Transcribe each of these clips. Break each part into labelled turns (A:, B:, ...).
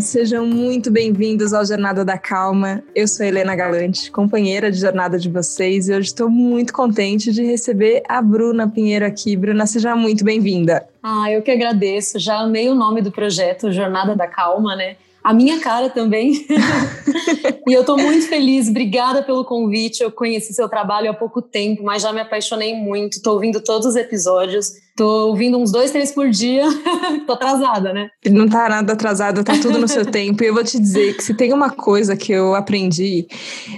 A: Sejam muito bem-vindos ao Jornada da Calma. Eu sou Helena Galante, companheira de jornada de vocês, e hoje estou muito contente de receber a Bruna Pinheiro aqui. Bruna, seja muito bem-vinda.
B: Ah, eu que agradeço. Já amei o nome do projeto, Jornada da Calma, né? A minha cara também. e eu estou muito feliz. Obrigada pelo convite. Eu conheci seu trabalho há pouco tempo, mas já me apaixonei muito. Estou ouvindo todos os episódios. Tô ouvindo uns dois, três por dia. Tô atrasada, né?
A: Não tá nada atrasada, tá tudo no seu tempo. E eu vou te dizer que se tem uma coisa que eu aprendi,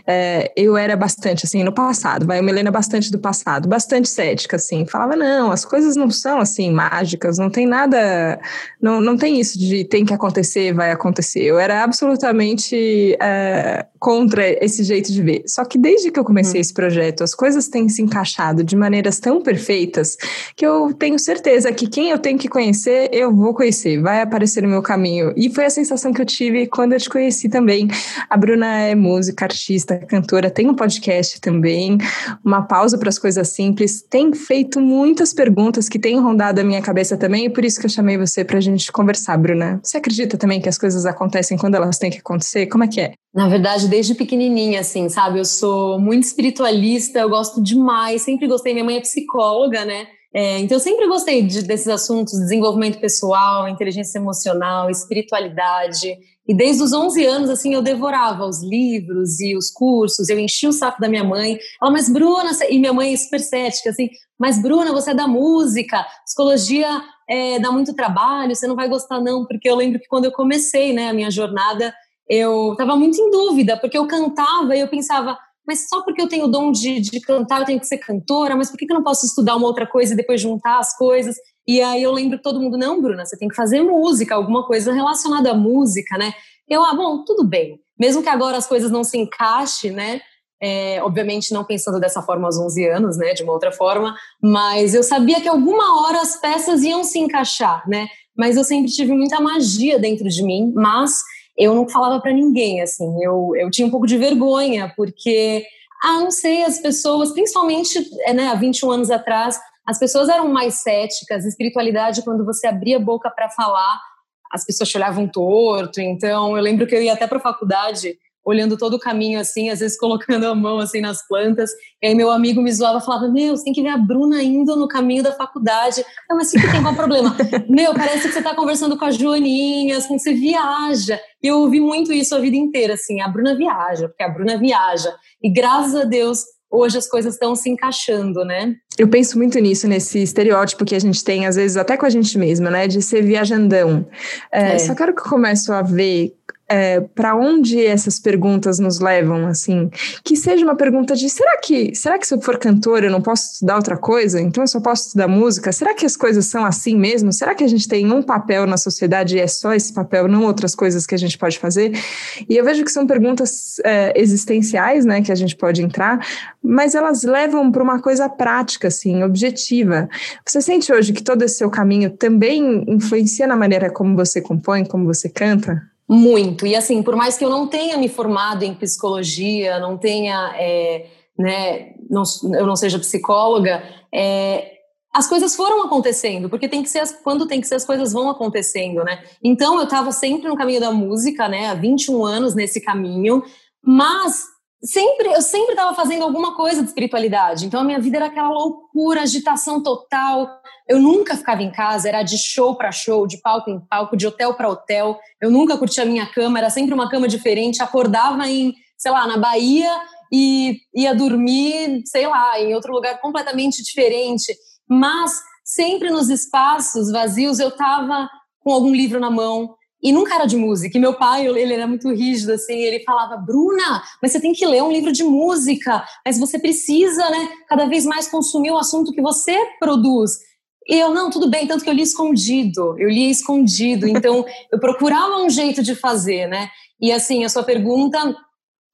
A: é, eu era bastante, assim, no passado, vai, eu me lembro bastante do passado, bastante cética, assim. Falava, não, as coisas não são, assim, mágicas, não tem nada, não, não tem isso de tem que acontecer, vai acontecer. Eu era absolutamente é, contra esse jeito de ver. Só que desde que eu comecei hum. esse projeto, as coisas têm se encaixado de maneiras tão perfeitas que eu tenho certeza que quem eu tenho que conhecer, eu vou conhecer, vai aparecer no meu caminho. E foi a sensação que eu tive quando eu te conheci também. A Bruna é música, artista, cantora, tem um podcast também, uma pausa para as coisas simples, tem feito muitas perguntas que têm rondado a minha cabeça também, e por isso que eu chamei você para a gente conversar, Bruna. Você acredita também que as coisas acontecem quando elas têm que acontecer? Como é que é?
B: Na verdade, desde pequenininha, assim, sabe? Eu sou muito espiritualista, eu gosto demais, sempre gostei. Minha mãe é psicóloga, né? É, então, eu sempre gostei de, desses assuntos, desenvolvimento pessoal, inteligência emocional, espiritualidade. E desde os 11 anos, assim, eu devorava os livros e os cursos, eu enchia o saco da minha mãe. Ela, mas Bruna, e minha mãe é super cética, assim, mas Bruna, você é da música, psicologia é, dá muito trabalho, você não vai gostar não, porque eu lembro que quando eu comecei, né, a minha jornada, eu estava muito em dúvida, porque eu cantava e eu pensava, mas só porque eu tenho o dom de, de cantar, eu tenho que ser cantora, mas por que, que eu não posso estudar uma outra coisa e depois juntar as coisas? E aí eu lembro todo mundo, não, Bruna, você tem que fazer música, alguma coisa relacionada à música, né? Eu, ah, bom, tudo bem. Mesmo que agora as coisas não se encaixem, né? É, obviamente não pensando dessa forma aos 11 anos, né? De uma outra forma, mas eu sabia que alguma hora as peças iam se encaixar, né? Mas eu sempre tive muita magia dentro de mim, mas eu não falava para ninguém, assim, eu, eu tinha um pouco de vergonha, porque, ah, não sei, as pessoas, principalmente é, né, há 21 anos atrás, as pessoas eram mais céticas, espiritualidade, quando você abria a boca para falar, as pessoas te olhavam torto, então eu lembro que eu ia até para a faculdade olhando todo o caminho assim, às vezes colocando a mão assim nas plantas. E aí meu amigo me zoava, falava: "Meu, você tem que ver a Bruna indo no caminho da faculdade". Eu, mas que tem qual problema? Meu, parece que você está conversando com as Joaninhas, que você viaja. E eu ouvi muito isso a vida inteira assim, a Bruna viaja, porque a Bruna viaja. E graças a Deus hoje as coisas estão se encaixando, né?
A: Eu penso muito nisso, nesse estereótipo que a gente tem, às vezes até com a gente mesma, né? De ser viajandão. É, é. Só quero que eu comece a ver é, para onde essas perguntas nos levam, assim, que seja uma pergunta de será que será que se eu for cantora eu não posso estudar outra coisa? Então eu só posso estudar música? Será que as coisas são assim mesmo? Será que a gente tem um papel na sociedade e é só esse papel, não outras coisas que a gente pode fazer? E eu vejo que são perguntas é, existenciais, né, que a gente pode entrar, mas elas levam para uma coisa prática, assim, objetiva. Você sente hoje que todo esse seu caminho também influencia na maneira como você compõe, como você canta?
B: Muito. E assim, por mais que eu não tenha me formado em psicologia, não tenha, é, né, não, eu não seja psicóloga, é, as coisas foram acontecendo, porque tem que ser as, quando tem que ser as coisas vão acontecendo, né? Então eu estava sempre no caminho da música, né? Há 21 anos nesse caminho, mas sempre eu sempre estava fazendo alguma coisa de espiritualidade. Então a minha vida era aquela loucura, agitação total. Eu nunca ficava em casa, era de show para show, de palco em palco, de hotel para hotel. Eu nunca curtia a minha cama, era sempre uma cama diferente. Acordava em, sei lá, na Bahia e ia dormir, sei lá, em outro lugar completamente diferente. Mas sempre nos espaços vazios eu estava com algum livro na mão, e nunca era de música. E meu pai, ele era muito rígido, assim, ele falava, Bruna, mas você tem que ler um livro de música, mas você precisa, né, cada vez mais consumir o assunto que você produz. E eu, não, tudo bem, tanto que eu li escondido, eu li escondido, então eu procurava um jeito de fazer, né? E assim, a sua pergunta,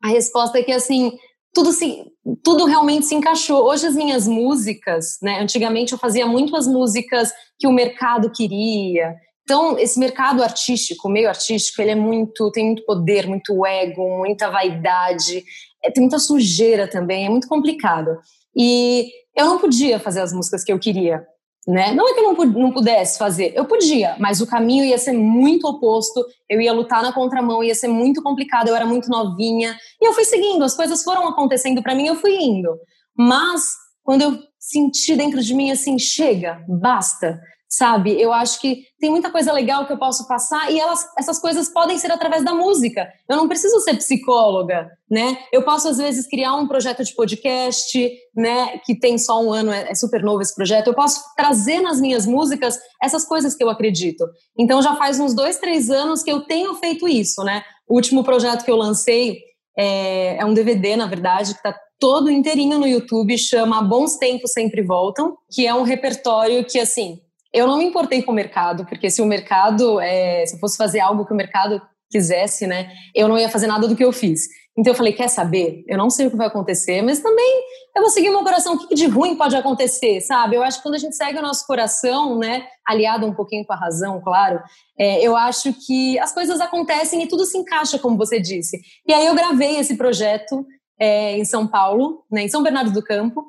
B: a resposta é que assim, tudo se, tudo realmente se encaixou. Hoje as minhas músicas, né? Antigamente eu fazia muito as músicas que o mercado queria, então, esse mercado artístico, o meio artístico, ele é muito, tem muito poder, muito ego, muita vaidade, é, tem muita sujeira também, é muito complicado. E eu não podia fazer as músicas que eu queria. né? Não é que eu não, não pudesse fazer, eu podia, mas o caminho ia ser muito oposto, eu ia lutar na contramão, ia ser muito complicado, eu era muito novinha, e eu fui seguindo, as coisas foram acontecendo para mim, eu fui indo. Mas quando eu senti dentro de mim assim, chega, basta, sabe? Eu acho que tem muita coisa legal que eu posso passar e elas, essas coisas podem ser através da música. Eu não preciso ser psicóloga, né? Eu posso às vezes criar um projeto de podcast, né? Que tem só um ano, é, é super novo esse projeto. Eu posso trazer nas minhas músicas essas coisas que eu acredito. Então já faz uns dois, três anos que eu tenho feito isso, né? O último projeto que eu lancei é, é um DVD, na verdade, que está todo inteirinho no YouTube, chama Bons Tempos Sempre Voltam, que é um repertório que, assim, eu não me importei com o mercado, porque se o mercado, é, se eu fosse fazer algo que o mercado quisesse, né, eu não ia fazer nada do que eu fiz. Então eu falei, quer saber? Eu não sei o que vai acontecer, mas também eu vou seguir meu coração. O que de ruim pode acontecer, sabe? Eu acho que quando a gente segue o nosso coração, né, aliado um pouquinho com a razão, claro, é, eu acho que as coisas acontecem e tudo se encaixa, como você disse. E aí eu gravei esse projeto é, em São Paulo, né, em São Bernardo do Campo,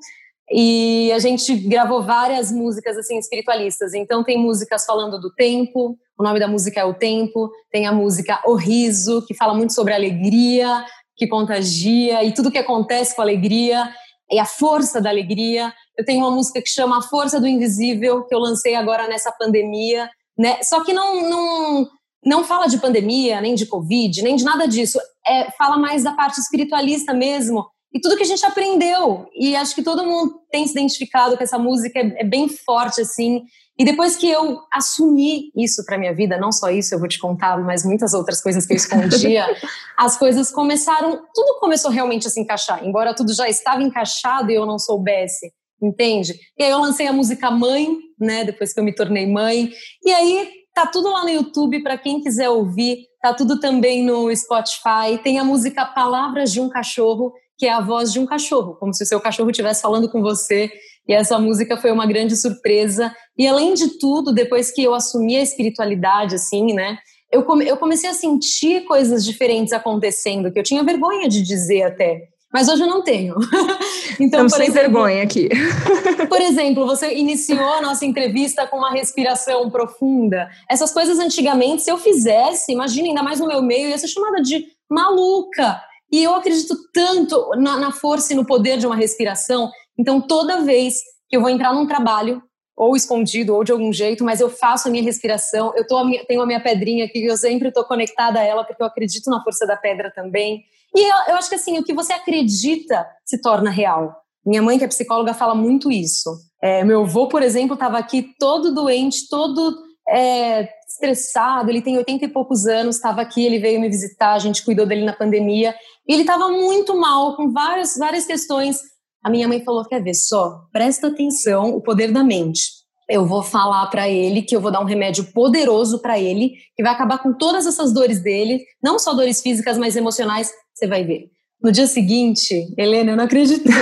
B: e a gente gravou várias músicas assim espiritualistas. Então tem músicas falando do tempo, o nome da música é O Tempo, tem a música O Riso, que fala muito sobre alegria, que contagia e tudo que acontece com alegria e a força da alegria. Eu tenho uma música que chama A Força do Invisível, que eu lancei agora nessa pandemia, né? Só que não não não fala de pandemia, nem de covid, nem de nada disso. É, fala mais da parte espiritualista mesmo e tudo que a gente aprendeu. E acho que todo mundo tem se identificado com essa música, é, é bem forte, assim. E depois que eu assumi isso para minha vida, não só isso, eu vou te contar, mas muitas outras coisas que eu escondia, as coisas começaram, tudo começou realmente a se encaixar, embora tudo já estava encaixado e eu não soubesse, entende? E aí eu lancei a música Mãe, né, depois que eu me tornei mãe, e aí tá tudo lá no YouTube para quem quiser ouvir, tá tudo também no Spotify, tem a música Palavras de um Cachorro, que é a voz de um cachorro, como se o seu cachorro estivesse falando com você. E essa música foi uma grande surpresa. E além de tudo, depois que eu assumi a espiritualidade, assim, né? Eu, come, eu comecei a sentir coisas diferentes acontecendo, que eu tinha vergonha de dizer até. Mas hoje eu não tenho.
A: então, Estamos sem exemplo, vergonha aqui.
B: por exemplo, você iniciou a nossa entrevista com uma respiração profunda. Essas coisas antigamente, se eu fizesse, imagina, ainda mais no meu meio, ia ser chamada de maluca. E eu acredito tanto na, na força e no poder de uma respiração. Então, toda vez que eu vou entrar num trabalho, ou escondido, ou de algum jeito, mas eu faço a minha respiração. Eu a minha, tenho a minha pedrinha aqui, eu sempre estou conectada a ela, porque eu acredito na força da pedra também. E eu, eu, acho que assim, o que você acredita se torna real. Minha mãe, que é psicóloga, fala muito isso. É, meu avô, por exemplo, estava aqui todo doente, todo é, estressado, ele tem 80 e poucos anos, estava aqui, ele veio me visitar, a gente cuidou dele na pandemia, e ele estava muito mal, com várias, várias questões. A minha mãe falou: quer ver só, presta atenção, o poder da mente. Eu vou falar para ele que eu vou dar um remédio poderoso para ele, que vai acabar com todas essas dores dele, não só dores físicas, mas emocionais. Você vai ver. No dia seguinte, Helena, eu não acreditei.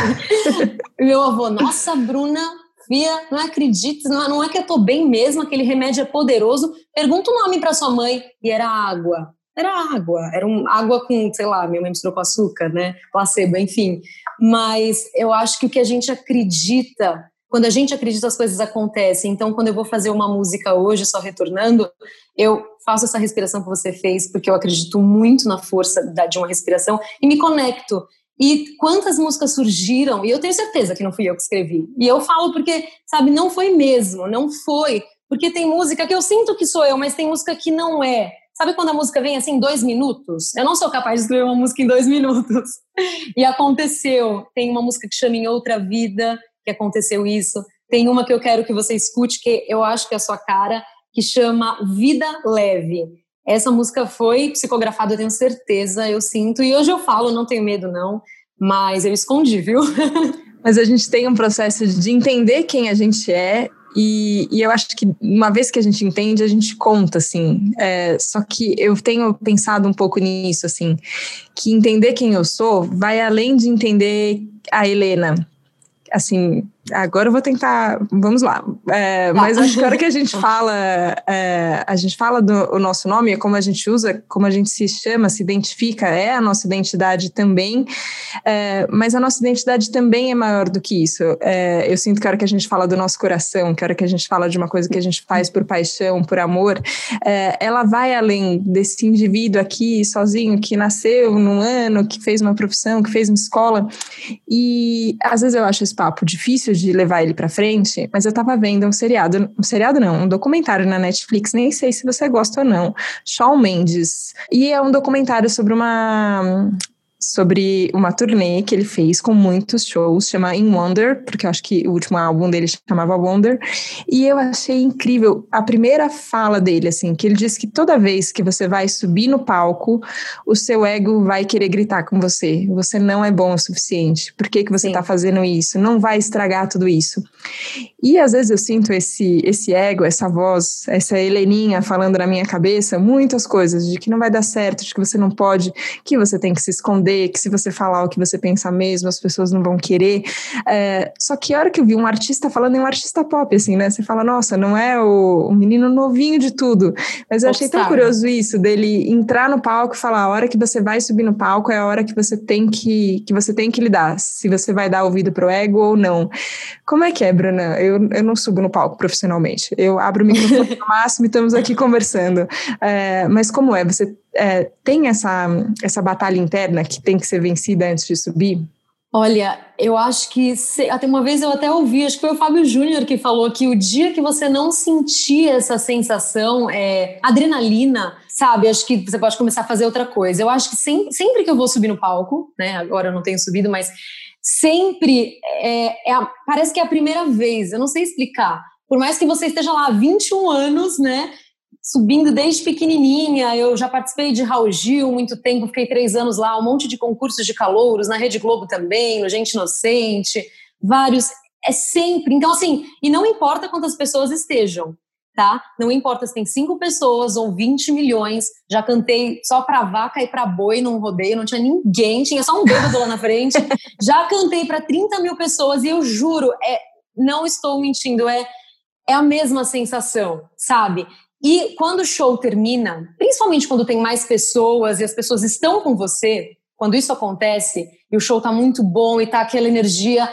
B: Meu avô, nossa, Bruna, Não acredito, não, é que eu tô bem mesmo, aquele remédio é poderoso. Pergunta o nome para sua mãe e era água. Era água, era um, água com, sei lá, minha mãe misturou com açúcar, né? Placebo, enfim. Mas eu acho que o que a gente acredita, quando a gente acredita, as coisas acontecem. Então, quando eu vou fazer uma música hoje, só retornando, eu faço essa respiração que você fez, porque eu acredito muito na força de uma respiração e me conecto. E quantas músicas surgiram, e eu tenho certeza que não fui eu que escrevi. E eu falo porque, sabe, não foi mesmo, não foi. Porque tem música que eu sinto que sou eu, mas tem música que não é. Sabe quando a música vem assim, dois minutos? Eu não sou capaz de escrever uma música em dois minutos. E aconteceu. Tem uma música que chama Em Outra Vida, que aconteceu isso. Tem uma que eu quero que você escute, que eu acho que é a sua cara, que chama Vida Leve. Essa música foi psicografada, eu tenho certeza, eu sinto. E hoje eu falo, não tenho medo, não. Mas eu escondi, viu?
A: Mas a gente tem um processo de entender quem a gente é e, e, eu acho que uma vez que a gente entende, a gente conta, assim. É, só que eu tenho pensado um pouco nisso, assim, que entender quem eu sou vai além de entender a Helena. Assim, agora eu vou tentar. Vamos lá. É, mas acho que a hora que a gente fala, é, a gente fala do o nosso nome, como a gente usa, como a gente se chama, se identifica, é a nossa identidade também. É, mas a nossa identidade também é maior do que isso. É, eu sinto que a hora que a gente fala do nosso coração, que a hora que a gente fala de uma coisa que a gente faz por paixão, por amor, é, ela vai além desse indivíduo aqui sozinho que nasceu num ano, que fez uma profissão, que fez uma escola. E às vezes eu acho esse papo difícil de levar ele para frente, mas eu tava vendo um seriado, um seriado não, um documentário na Netflix, nem sei se você gosta ou não, Shawn Mendes. E é um documentário sobre uma sobre uma turnê que ele fez com muitos shows, chama In Wonder, porque eu acho que o último álbum dele chamava Wonder, e eu achei incrível a primeira fala dele, assim, que ele disse que toda vez que você vai subir no palco, o seu ego vai querer gritar com você, você não é bom o suficiente, por que, que você está fazendo isso? Não vai estragar tudo isso. E às vezes eu sinto esse, esse ego, essa voz, essa Heleninha falando na minha cabeça muitas coisas, de que não vai dar certo, de que você não pode, que você tem que se esconder, que se você falar o que você pensa mesmo, as pessoas não vão querer. É, só que a hora que eu vi um artista falando em um artista pop, assim, né? Você fala, nossa, não é o, o menino novinho de tudo. Mas eu achei tão curioso isso, dele entrar no palco e falar, a hora que você vai subir no palco é a hora que você tem que, que você tem que lidar, se você vai dar ouvido pro ego ou não. Como é que é, Bruna? Eu, eu não subo no palco profissionalmente. Eu abro o microfone no máximo e estamos aqui conversando. É, mas como é? Você é, tem essa, essa batalha interna que tem que ser vencida antes de subir?
B: Olha, eu acho que até uma vez eu até ouvi, acho que foi o Fábio Júnior que falou que o dia que você não sentir essa sensação, é, adrenalina, sabe? Acho que você pode começar a fazer outra coisa. Eu acho que sempre, sempre que eu vou subir no palco, né? Agora eu não tenho subido, mas sempre é, é, parece que é a primeira vez. Eu não sei explicar. Por mais que você esteja lá há 21 anos, né? Subindo desde pequenininha. Eu já participei de Raul Gil muito tempo, fiquei três anos lá, um monte de concursos de calouros, na Rede Globo também, no Gente Inocente, vários. É sempre. Então, assim, e não importa quantas pessoas estejam, tá? Não importa se tem cinco pessoas ou 20 milhões. Já cantei só pra vaca e pra boi num rodeio, não tinha ninguém, tinha só um bêbado lá na frente. Já cantei para 30 mil pessoas e eu juro, é, não estou mentindo, é, é a mesma sensação, sabe? E quando o show termina, principalmente quando tem mais pessoas e as pessoas estão com você, quando isso acontece e o show tá muito bom e tá aquela energia,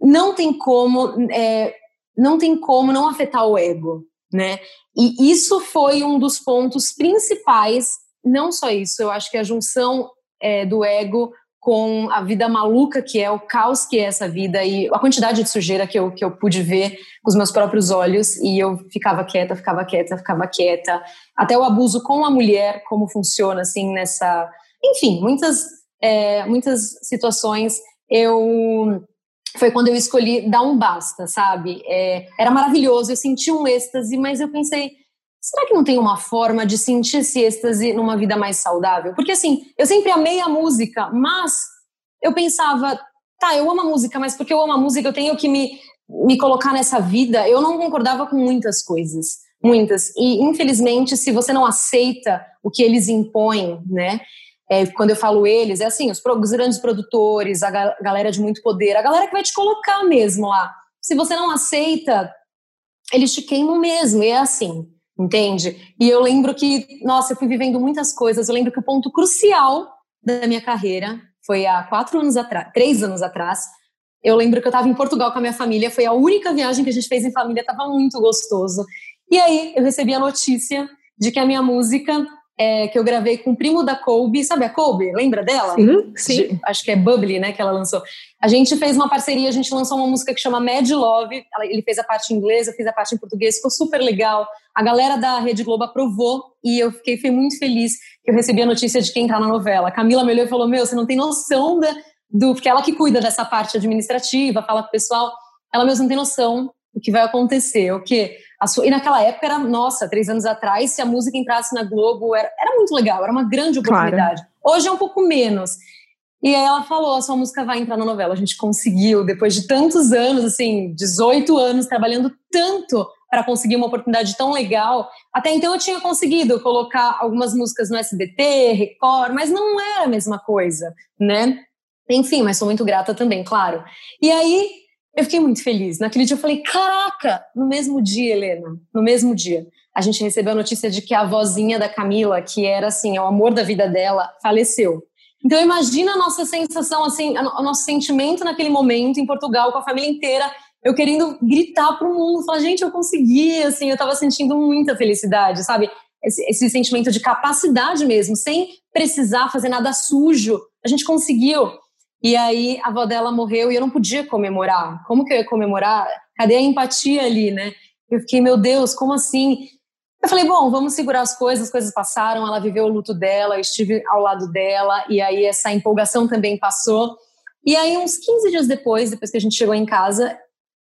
B: não tem como, é, não tem como não afetar o ego, né? E isso foi um dos pontos principais. Não só isso, eu acho que a junção é, do ego com a vida maluca que é, o caos que é essa vida e a quantidade de sujeira que eu, que eu pude ver com os meus próprios olhos e eu ficava quieta, ficava quieta, ficava quieta. Até o abuso com a mulher, como funciona assim nessa. Enfim, muitas, é, muitas situações eu. Foi quando eu escolhi dar um basta, sabe? É, era maravilhoso, eu senti um êxtase, mas eu pensei, será que não tem uma forma de sentir esse êxtase numa vida mais saudável? Porque assim, eu sempre amei a música, mas eu pensava, tá, eu amo a música, mas porque eu amo a música eu tenho que me, me colocar nessa vida. Eu não concordava com muitas coisas, muitas. E infelizmente, se você não aceita o que eles impõem, né? É, quando eu falo eles, é assim, os, os grandes produtores, a ga galera de muito poder, a galera que vai te colocar mesmo lá. Se você não aceita, eles te queimam mesmo, e é assim entende? E eu lembro que, nossa, eu fui vivendo muitas coisas. Eu lembro que o ponto crucial da minha carreira foi há quatro anos atrás, três anos atrás. Eu lembro que eu estava em Portugal com a minha família, foi a única viagem que a gente fez em família, estava muito gostoso. E aí eu recebi a notícia de que a minha música é, que eu gravei com o primo da Colby, sabe a Colby? Lembra dela?
A: Sim, sim.
B: Acho que é Bubbly, né, que ela lançou. A gente fez uma parceria, a gente lançou uma música que chama Mad Love, ele fez a parte em inglês, eu fiz a parte em português, ficou super legal. A galera da Rede Globo aprovou e eu fiquei, muito feliz que eu recebi a notícia de quem tá na novela. A Camila me olhou e falou, meu, você não tem noção da, do... Porque ela que cuida dessa parte administrativa, fala com o pessoal. Ela mesmo não tem noção do que vai acontecer, o quê? Sua, e naquela época era, nossa, três anos atrás, se a música entrasse na Globo, era, era muito legal, era uma grande oportunidade. Claro. Hoje é um pouco menos. E aí ela falou, a sua música vai entrar na novela. A gente conseguiu, depois de tantos anos, assim, 18 anos, trabalhando tanto para conseguir uma oportunidade tão legal. Até então eu tinha conseguido colocar algumas músicas no SBT, Record, mas não era a mesma coisa, né? Enfim, mas sou muito grata também, claro. E aí eu fiquei muito feliz. Naquele dia eu falei, caraca, no mesmo dia, Helena, no mesmo dia, a gente recebeu a notícia de que a avózinha da Camila, que era assim, o amor da vida dela, faleceu. Então imagina a nossa sensação, assim, o nosso sentimento naquele momento em Portugal, com a família inteira, eu querendo gritar para o mundo, falar, gente, eu consegui, assim, eu estava sentindo muita felicidade, sabe? Esse, esse, sentimento de capacidade mesmo, sem precisar fazer nada sujo, a gente conseguiu. E aí a avó dela morreu e eu não podia comemorar. Como que eu ia comemorar? Cadê a empatia ali, né? Eu fiquei, meu Deus, como assim? Eu falei, bom, vamos segurar as coisas, as coisas passaram, ela viveu o luto dela, eu estive ao lado dela, e aí essa empolgação também passou. E aí, uns 15 dias depois, depois que a gente chegou em casa,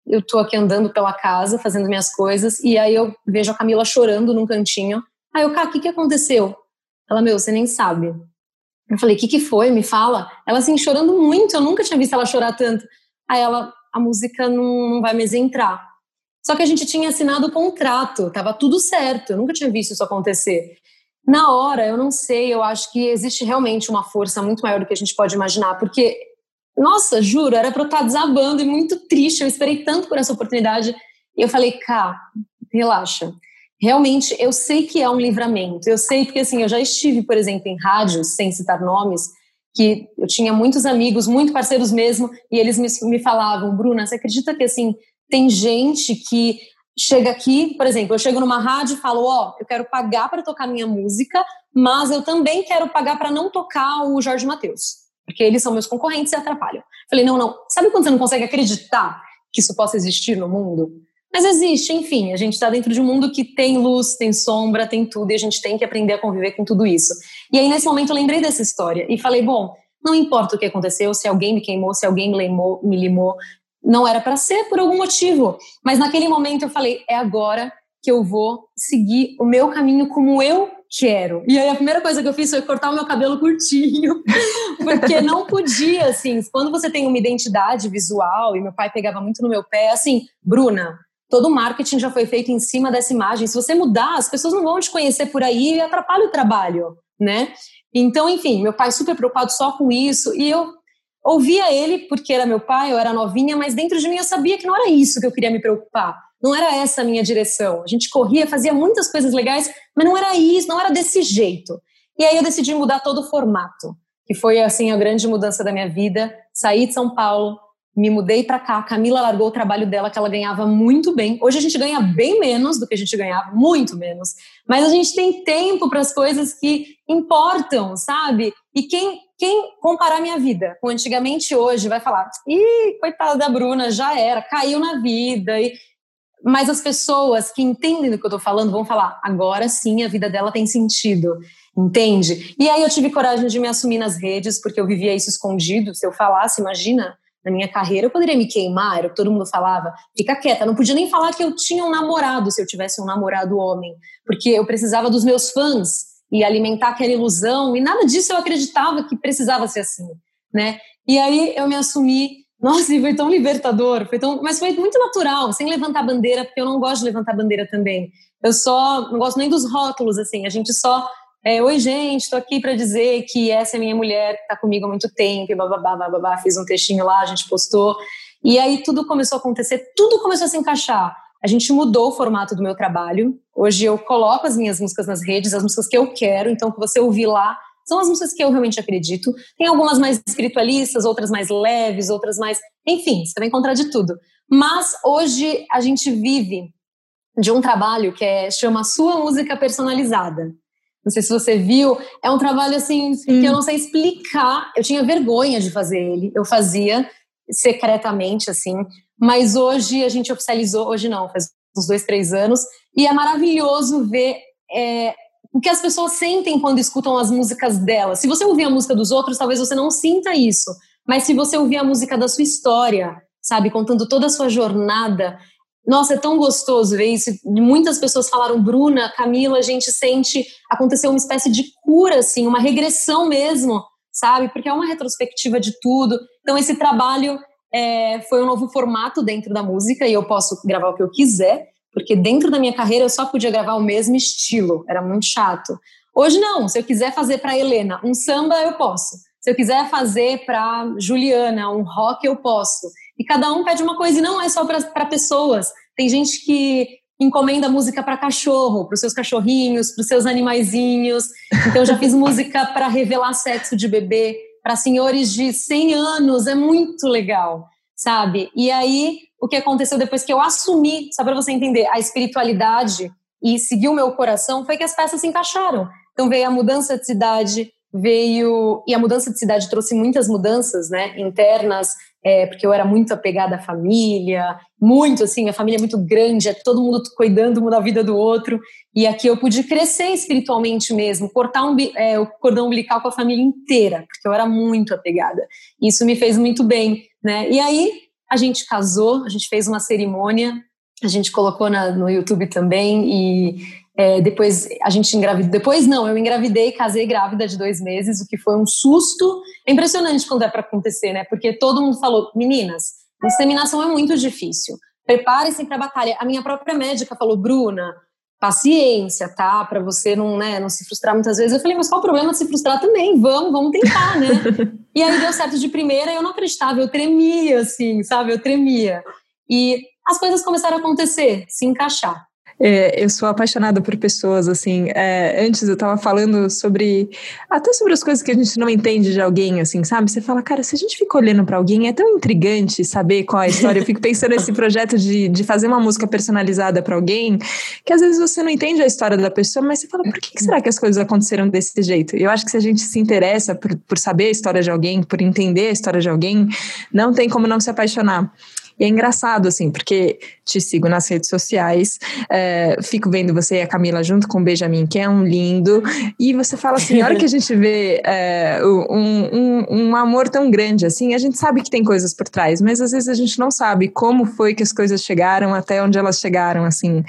B: eu tô aqui andando pela casa, fazendo minhas coisas, e aí eu vejo a Camila chorando num cantinho. Aí eu, cá, o que, que aconteceu? Ela, meu, você nem sabe. Eu falei, o que, que foi? Me fala. Ela, assim, chorando muito, eu nunca tinha visto ela chorar tanto. Aí ela, a música não, não vai mais entrar. Só que a gente tinha assinado o contrato, tava tudo certo, eu nunca tinha visto isso acontecer. Na hora, eu não sei, eu acho que existe realmente uma força muito maior do que a gente pode imaginar, porque, nossa, juro, era para eu estar desabando e muito triste, eu esperei tanto por essa oportunidade. E eu falei, cá, relaxa. Realmente, eu sei que é um livramento. Eu sei porque, assim, eu já estive, por exemplo, em rádios, sem citar nomes, que eu tinha muitos amigos, muito parceiros mesmo, e eles me, me falavam, Bruna, você acredita que, assim, tem gente que chega aqui, por exemplo, eu chego numa rádio e falo, ó, oh, eu quero pagar para tocar minha música, mas eu também quero pagar para não tocar o Jorge Mateus, porque eles são meus concorrentes e atrapalham. Falei, não, não. Sabe quando você não consegue acreditar que isso possa existir no mundo? Mas existe, enfim, a gente está dentro de um mundo que tem luz, tem sombra, tem tudo, e a gente tem que aprender a conviver com tudo isso. E aí, nesse momento, eu lembrei dessa história e falei, bom, não importa o que aconteceu, se alguém me queimou, se alguém me limou, me limou não era para ser por algum motivo. Mas naquele momento eu falei, é agora que eu vou seguir o meu caminho como eu quero. E aí a primeira coisa que eu fiz foi cortar o meu cabelo curtinho, porque não podia, assim, quando você tem uma identidade visual, e meu pai pegava muito no meu pé, assim, Bruna, todo o marketing já foi feito em cima dessa imagem, se você mudar, as pessoas não vão te conhecer por aí e atrapalha o trabalho, né? Então, enfim, meu pai super preocupado só com isso, e eu ouvia ele porque era meu pai, eu era novinha, mas dentro de mim eu sabia que não era isso que eu queria me preocupar. Não era essa a minha direção. A gente corria, fazia muitas coisas legais, mas não era isso, não era desse jeito. E aí eu decidi mudar todo o formato, que foi assim a grande mudança da minha vida. Saí de São Paulo, me mudei para cá. A Camila largou o trabalho dela, que ela ganhava muito bem. Hoje a gente ganha bem menos do que a gente ganhava, muito menos. Mas a gente tem tempo para as coisas que importam, sabe? E quem quem comparar minha vida com antigamente hoje vai falar: ih, coitada da Bruna, já era, caiu na vida. E... Mas as pessoas que entendem do que eu tô falando vão falar: agora sim a vida dela tem sentido, entende? E aí eu tive coragem de me assumir nas redes, porque eu vivia isso escondido. Se eu falasse, imagina, na minha carreira, eu poderia me queimar, era o que todo mundo falava, fica quieta, não podia nem falar que eu tinha um namorado se eu tivesse um namorado homem, porque eu precisava dos meus fãs e alimentar aquela ilusão, e nada disso eu acreditava que precisava ser assim, né? E aí eu me assumi, nossa, e foi tão libertador, foi tão, mas foi muito natural, sem levantar bandeira, porque eu não gosto de levantar bandeira também. Eu só não gosto nem dos rótulos, assim, a gente só é, Oi, gente, estou aqui para dizer que essa é minha mulher, que está comigo há muito tempo, e bababá, bababá, fiz um textinho lá, a gente postou. E aí tudo começou a acontecer, tudo começou a se encaixar. A gente mudou o formato do meu trabalho. Hoje eu coloco as minhas músicas nas redes, as músicas que eu quero, então que você ouvir lá são as músicas que eu realmente acredito. Tem algumas mais espiritualistas, outras mais leves, outras mais. Enfim, você vai encontrar de tudo. Mas hoje a gente vive de um trabalho que é, chama Sua Música Personalizada. Não sei se você viu, é um trabalho assim Sim. que eu não sei explicar. Eu tinha vergonha de fazer ele, eu fazia secretamente assim, mas hoje a gente oficializou, hoje não, faz uns dois, três anos, e é maravilhoso ver é, o que as pessoas sentem quando escutam as músicas delas. Se você ouvir a música dos outros, talvez você não sinta isso, mas se você ouvir a música da sua história, sabe, contando toda a sua jornada, nossa, é tão gostoso ver isso. Muitas pessoas falaram, Bruna, Camila, a gente sente aconteceu uma espécie de cura, assim, uma regressão mesmo, sabe? Porque é uma retrospectiva de tudo. Então, esse trabalho é, foi um novo formato dentro da música e eu posso gravar o que eu quiser, porque dentro da minha carreira eu só podia gravar o mesmo estilo, era muito chato. Hoje não, se eu quiser fazer para Helena um samba, eu posso. Se eu quiser fazer para Juliana um rock, eu posso. E cada um pede uma coisa, e não é só para pessoas. Tem gente que encomenda música para cachorro, para os seus cachorrinhos, para os seus animaizinhos. Então, já fiz música para revelar sexo de bebê, para senhores de 100 anos, é muito legal, sabe? E aí, o que aconteceu depois que eu assumi, só para você entender, a espiritualidade e seguir o meu coração, foi que as peças se encaixaram. Então, veio a mudança de cidade, veio. E a mudança de cidade trouxe muitas mudanças, né? Internas, é, porque eu era muito apegada à família, muito assim, a família é muito grande, é todo mundo cuidando um da vida do outro. E aqui eu pude crescer espiritualmente mesmo, cortar um, é, o cordão umbilical com a família inteira, porque eu era muito apegada. Isso me fez muito bem, né? E aí a gente casou, a gente fez uma cerimônia, a gente colocou na, no YouTube também e é, depois a gente engravidou. Depois não, eu engravidei, casei grávida de dois meses, o que foi um susto. É impressionante quando é para acontecer, né? Porque todo mundo falou, meninas, inseminação é muito difícil. Preparem-se para a batalha. A minha própria médica falou, Bruna, paciência, tá? Para você não, né, não se frustrar muitas vezes. Eu falei, mas qual o problema de se frustrar também? Vamos, vamos tentar, né? e aí deu certo de primeira, eu não acreditava, eu tremia, assim, sabe? Eu tremia. E as coisas começaram a acontecer, se encaixar.
A: É, eu sou apaixonada por pessoas, assim. É, antes eu estava falando sobre. Até sobre as coisas que a gente não entende de alguém, assim, sabe? Você fala, cara, se a gente fica olhando para alguém, é tão intrigante saber qual é a história. Eu fico pensando nesse projeto de, de fazer uma música personalizada para alguém, que às vezes você não entende a história da pessoa, mas você fala, por que, que será que as coisas aconteceram desse jeito? Eu acho que se a gente se interessa por, por saber a história de alguém, por entender a história de alguém, não tem como não se apaixonar. E é engraçado, assim, porque te sigo nas redes sociais, é, fico vendo você e a Camila junto com o Benjamin, que é um lindo, e você fala assim, a hora que a gente vê é, um, um, um, amor tão grande, assim, a gente sabe que tem coisas por trás, mas às vezes a gente não sabe como foi que as coisas chegaram até onde elas chegaram, assim.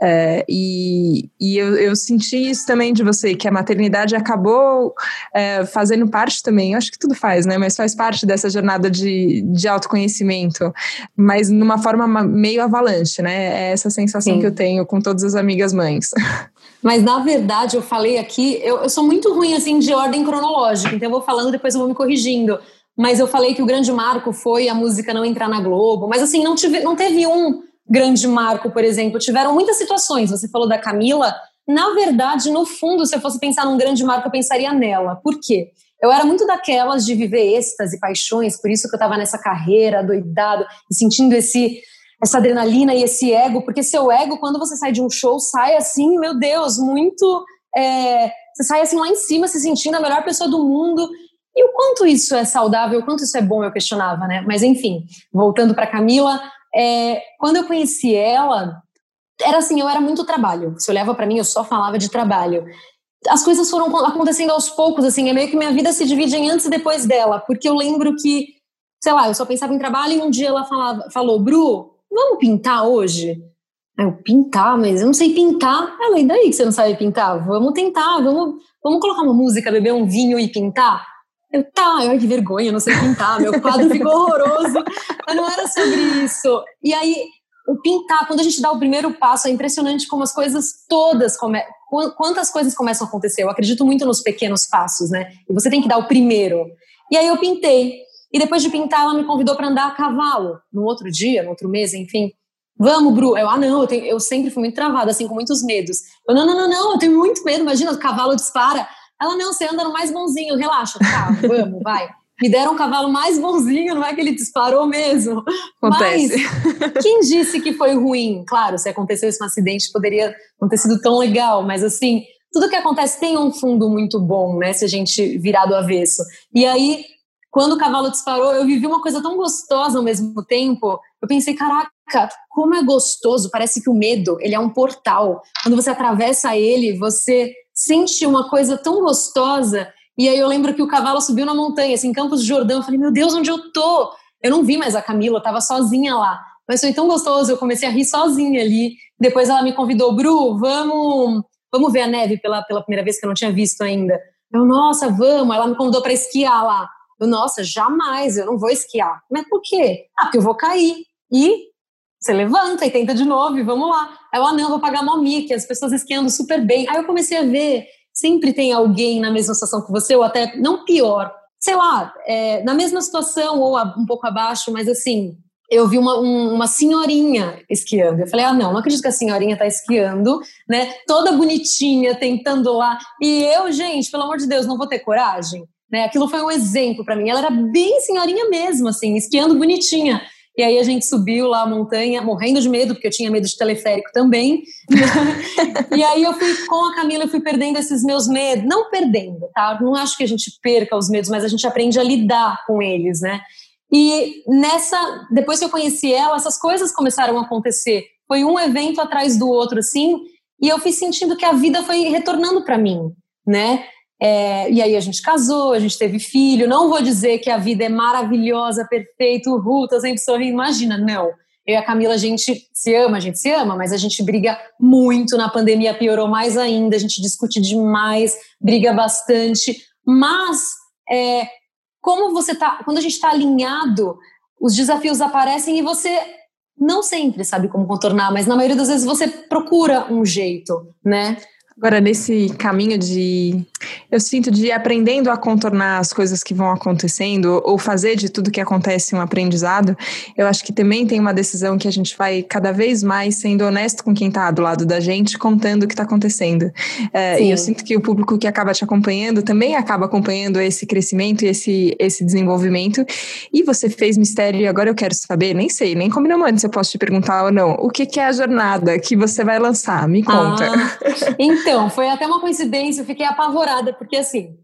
A: É, e e eu, eu senti isso também de você, que a maternidade acabou é, fazendo parte também, eu acho que tudo faz, né, mas faz parte dessa jornada de, de autoconhecimento mas numa forma meio avalanche, né? É essa sensação Sim. que eu tenho com todas as amigas mães.
B: Mas na verdade, eu falei aqui, eu, eu sou muito ruim assim de ordem cronológica, então eu vou falando, depois eu vou me corrigindo. Mas eu falei que o grande marco foi a música não entrar na Globo, mas assim, não, tive, não teve um grande marco, por exemplo. Tiveram muitas situações. Você falou da Camila. Na verdade, no fundo, se eu fosse pensar num grande marco, eu pensaria nela. Por quê? Eu era muito daquelas de viver êxtase, paixões, por isso que eu estava nessa carreira, doidado, e sentindo esse essa adrenalina e esse ego, porque seu ego, quando você sai de um show, sai assim, meu Deus, muito. É, você sai assim lá em cima, se sentindo a melhor pessoa do mundo. E o quanto isso é saudável, o quanto isso é bom, eu questionava, né? Mas enfim, voltando para Camila, é, quando eu conheci ela, era assim, eu era muito trabalho. Se olhava para mim, eu só falava de trabalho as coisas foram acontecendo aos poucos, assim, é meio que minha vida se divide em antes e depois dela, porque eu lembro que, sei lá, eu só pensava em trabalho e um dia ela falava, falou, Bru, vamos pintar hoje? Aí eu, pintar, mas eu não sei pintar. Ela, e daí que você não sabe pintar? Vamos tentar, vamos, vamos colocar uma música, beber um vinho e pintar? Eu, tá, ai que vergonha, eu não sei pintar, meu quadro ficou horroroso, mas não era sobre isso. E aí, o pintar, quando a gente dá o primeiro passo, é impressionante como as coisas todas começam quantas coisas começam a acontecer. Eu acredito muito nos pequenos passos, né? E você tem que dar o primeiro. E aí eu pintei. E depois de pintar, ela me convidou para andar a cavalo. No outro dia, no outro mês, enfim. Vamos, Bru. Eu, ah, não, eu, tenho, eu sempre fui muito travada, assim, com muitos medos. Eu, não, não, não, não, eu tenho muito medo. Imagina, o cavalo dispara. Ela, não, você anda no mais bonzinho, relaxa. Tá, vamos, vai. Me deram um cavalo mais bonzinho, não é que ele disparou mesmo. Acontece. Mas quem disse que foi ruim? Claro, se aconteceu esse acidente, poderia não ter sido tão legal, mas assim, tudo que acontece tem um fundo muito bom, né? Se a gente virar do avesso. E aí, quando o cavalo disparou, eu vivi uma coisa tão gostosa ao mesmo tempo. Eu pensei, caraca, como é gostoso. Parece que o medo, ele é um portal. Quando você atravessa ele, você sente uma coisa tão gostosa e aí eu lembro que o cavalo subiu na montanha, assim, em Campos de Jordão. Eu falei, meu Deus, onde eu tô? Eu não vi mais a Camila, eu tava sozinha lá. Mas foi tão gostoso, eu comecei a rir sozinha ali. Depois ela me convidou, Bru, vamos, vamos ver a neve pela, pela primeira vez que eu não tinha visto ainda. Eu, nossa, vamos. Ela me convidou para esquiar lá. Eu, nossa, jamais, eu não vou esquiar. Mas por quê? Ah, porque eu vou cair. E você levanta e tenta de novo e vamos lá. Aí eu, ah, não, vou pagar mal mic, as pessoas esquiando super bem. Aí eu comecei a ver sempre tem alguém na mesma situação que você, ou até não pior, sei lá, é, na mesma situação ou um pouco abaixo, mas assim, eu vi uma, um, uma senhorinha esquiando. Eu falei, ah, não, não acredito que a senhorinha está esquiando, né? Toda bonitinha, tentando lá. E eu, gente, pelo amor de Deus, não vou ter coragem. Né? Aquilo foi um exemplo para mim. Ela era bem senhorinha mesmo, assim, esquiando bonitinha. E aí a gente subiu lá a montanha, morrendo de medo, porque eu tinha medo de teleférico também. e aí eu fui com a Camila, eu fui perdendo esses meus medos. Não perdendo, tá? Não acho que a gente perca os medos, mas a gente aprende a lidar com eles, né? E nessa, depois que eu conheci ela, essas coisas começaram a acontecer. Foi um evento atrás do outro, assim, e eu fui sentindo que a vida foi retornando para mim, né? É, e aí a gente casou, a gente teve filho. Não vou dizer que a vida é maravilhosa, perfeita, uhul, tô sempre sorrindo. Imagina, não. Eu e a Camila, a gente se ama, a gente se ama, mas a gente briga muito. Na pandemia piorou mais ainda, a gente discute demais, briga bastante. Mas é, como você tá, quando a gente está alinhado, os desafios aparecem e você não sempre sabe como contornar, mas na maioria das vezes você procura um jeito, né?
A: Agora, nesse caminho de. Eu sinto de ir aprendendo a contornar as coisas que vão acontecendo, ou fazer de tudo que acontece um aprendizado, eu acho que também tem uma decisão que a gente vai cada vez mais sendo honesto com quem está do lado da gente, contando o que está acontecendo. É, e eu sinto que o público que acaba te acompanhando também acaba acompanhando esse crescimento e esse, esse desenvolvimento. E você fez mistério, e agora eu quero saber, nem sei, nem combinamos antes se eu posso te perguntar ou não, o que, que é a jornada que você vai lançar? Me conta.
B: Ah, então, foi até uma coincidência, eu fiquei apavorada, porque assim,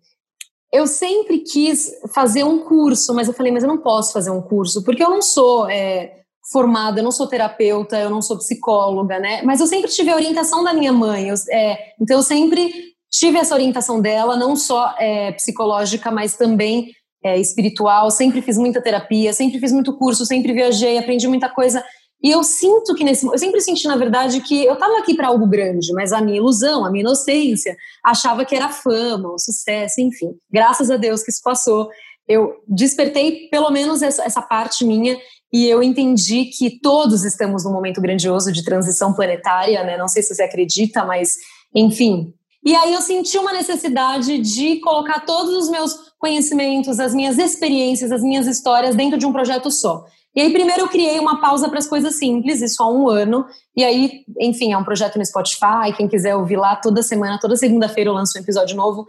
B: eu sempre quis fazer um curso, mas eu falei, mas eu não posso fazer um curso, porque eu não sou é, formada, eu não sou terapeuta, eu não sou psicóloga, né? Mas eu sempre tive a orientação da minha mãe, eu, é, então eu sempre tive essa orientação dela, não só é, psicológica, mas também é, espiritual. Sempre fiz muita terapia, sempre fiz muito curso, sempre viajei, aprendi muita coisa. E eu sinto que nesse. Eu sempre senti, na verdade, que eu estava aqui para algo grande, mas a minha ilusão, a minha inocência, achava que era fama, o sucesso, enfim. Graças a Deus que isso passou. Eu despertei pelo menos essa, essa parte minha e eu entendi que todos estamos num momento grandioso de transição planetária, né? Não sei se você acredita, mas enfim. E aí eu senti uma necessidade de colocar todos os meus conhecimentos, as minhas experiências, as minhas histórias dentro de um projeto só. E aí, primeiro, eu criei uma pausa para as coisas simples, isso há um ano. E aí, enfim, é um projeto no Spotify. Quem quiser ouvir lá, toda semana, toda segunda-feira eu lanço um episódio novo.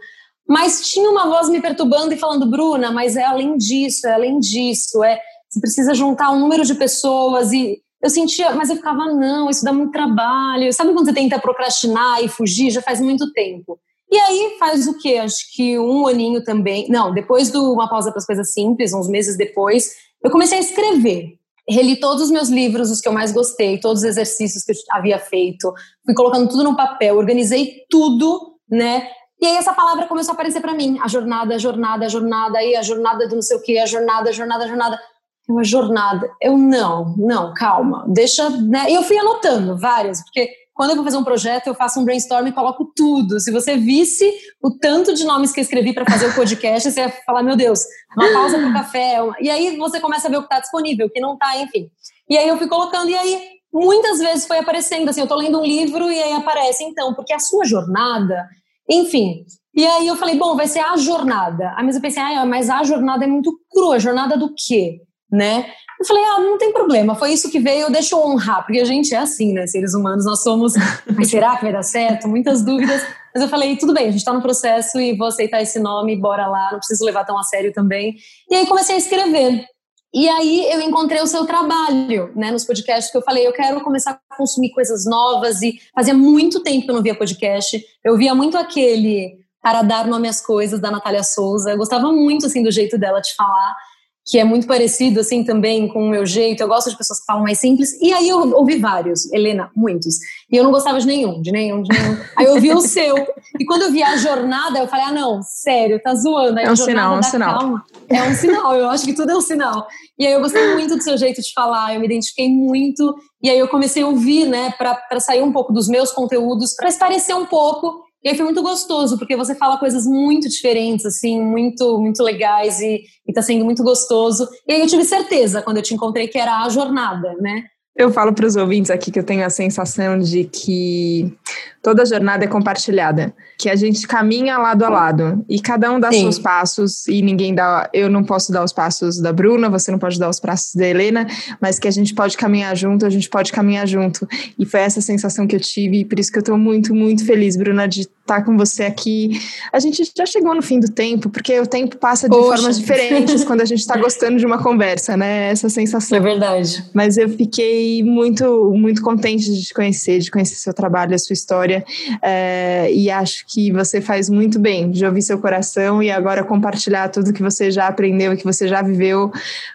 B: Mas tinha uma voz me perturbando e falando, Bruna, mas é além disso, é além disso, é você precisa juntar um número de pessoas e eu sentia, mas eu ficava, não, isso dá muito trabalho. Sabe quando você tenta procrastinar e fugir? Já faz muito tempo. E aí faz o quê? Acho que um aninho também. Não, depois de uma pausa para as coisas simples, uns meses depois, eu comecei a escrever. Reli todos os meus livros, os que eu mais gostei, todos os exercícios que eu havia feito, fui colocando tudo no papel, organizei tudo, né? E aí essa palavra começou a aparecer para mim, a jornada, a jornada, a jornada, aí a jornada do não sei o que, a jornada, a jornada, a jornada. Uma jornada. Eu não, não, calma, deixa, né? E eu fui anotando várias, porque quando eu vou fazer um projeto, eu faço um brainstorm e coloco tudo. Se você visse o tanto de nomes que eu escrevi para fazer o podcast, você ia falar, meu Deus, uma pausa para café. E aí você começa a ver o que está disponível, o que não está, enfim. E aí eu fui colocando, e aí muitas vezes foi aparecendo, assim, eu estou lendo um livro e aí aparece, então, porque a sua jornada, enfim. E aí eu falei, bom, vai ser a jornada. Aí mas eu pensei, ah, mas a jornada é muito crua, a jornada do quê? Né? Eu falei, ah, não tem problema, foi isso que veio, deixa eu honrar, porque a gente é assim, né, seres humanos, nós somos, mas será que vai dar certo? Muitas dúvidas, mas eu falei, tudo bem, a gente está no processo e vou aceitar esse nome, bora lá, não preciso levar tão a sério também. E aí comecei a escrever. E aí eu encontrei o seu trabalho, né, nos podcasts que eu falei, eu quero começar a consumir coisas novas e fazia muito tempo que eu não via podcast. Eu via muito aquele para dar nome às coisas da Natália Souza. Eu gostava muito assim do jeito dela de falar que é muito parecido assim também com o meu jeito. Eu gosto de pessoas que falam mais simples. E aí eu ouvi vários, Helena, muitos. E eu não gostava de nenhum, de nenhum, de nenhum. Aí eu ouvi o seu. E quando eu vi a jornada, eu falei: "Ah, não, sério, tá zoando". Aí
A: é um sinal, é um sinal.
B: Calma. É um sinal, eu acho que tudo é um sinal. E aí eu gostei muito do seu jeito de falar, eu me identifiquei muito. E aí eu comecei a ouvir, né, para sair um pouco dos meus conteúdos, para parecer um pouco e aí foi muito gostoso, porque você fala coisas muito diferentes, assim, muito, muito legais e, e tá sendo muito gostoso. E aí eu tive certeza, quando eu te encontrei, que era a jornada, né?
A: Eu falo para os ouvintes aqui que eu tenho a sensação de que toda jornada é compartilhada, que a gente caminha lado a lado e cada um dá Sim. seus passos e ninguém dá, eu não posso dar os passos da Bruna, você não pode dar os passos da Helena, mas que a gente pode caminhar junto, a gente pode caminhar junto. E foi essa sensação que eu tive, e por isso que eu tô muito, muito feliz, Bruna, de estar com você aqui. A gente já chegou no fim do tempo, porque o tempo passa de Poxa. formas diferentes quando a gente está gostando de uma conversa, né? Essa sensação.
B: É verdade.
A: Mas eu fiquei muito, muito contente de te conhecer, de conhecer seu trabalho, a sua história. É, e acho que você faz muito bem de ouvir seu coração e agora compartilhar tudo que você já aprendeu, que você já viveu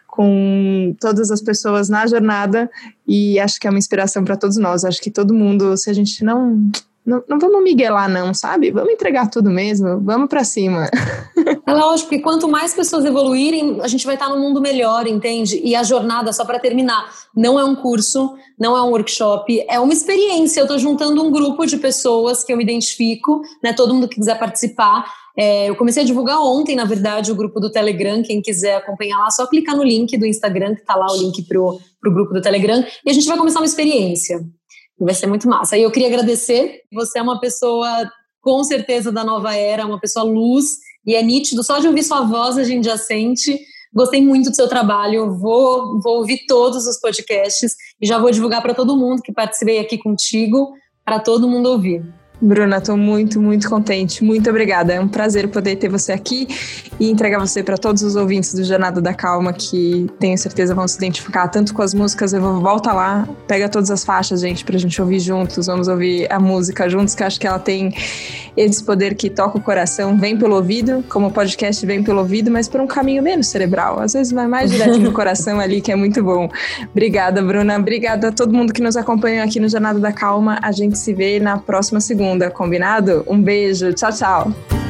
A: com todas as pessoas na jornada e acho que é uma inspiração para todos nós. Acho que todo mundo, se a gente não não, não vamos miguelar não, sabe? Vamos entregar tudo mesmo, vamos para cima.
B: É lógico, que quanto mais pessoas evoluírem, a gente vai estar num mundo melhor, entende? E a jornada, só para terminar, não é um curso, não é um workshop, é uma experiência. Eu estou juntando um grupo de pessoas que eu me identifico, né? Todo mundo que quiser participar. É, eu comecei a divulgar ontem, na verdade, o grupo do Telegram. Quem quiser acompanhar lá, só clicar no link do Instagram, que está lá o link pro, pro grupo do Telegram, e a gente vai começar uma experiência. Vai ser muito massa. E eu queria agradecer. Você é uma pessoa, com certeza, da nova era, uma pessoa luz, e é nítido. Só de ouvir sua voz a gente já sente. Gostei muito do seu trabalho. Vou, vou ouvir todos os podcasts e já vou divulgar para todo mundo que participei aqui contigo, para todo mundo ouvir.
A: Bruna, estou muito, muito contente. Muito obrigada. É um prazer poder ter você aqui e entregar você para todos os ouvintes do Jornada da Calma, que tenho certeza vão se identificar tanto com as músicas. Eu vou volta lá, pega todas as faixas, gente, para a gente ouvir juntos. Vamos ouvir a música juntos, que acho que ela tem esse poder que toca o coração, vem pelo ouvido, como o podcast vem pelo ouvido, mas por um caminho menos cerebral. Às vezes vai mais direto no coração ali, que é muito bom. Obrigada, Bruna. Obrigada a todo mundo que nos acompanha aqui no Jornada da Calma. A gente se vê na próxima segunda segunda, combinado? Um beijo, tchau, tchau.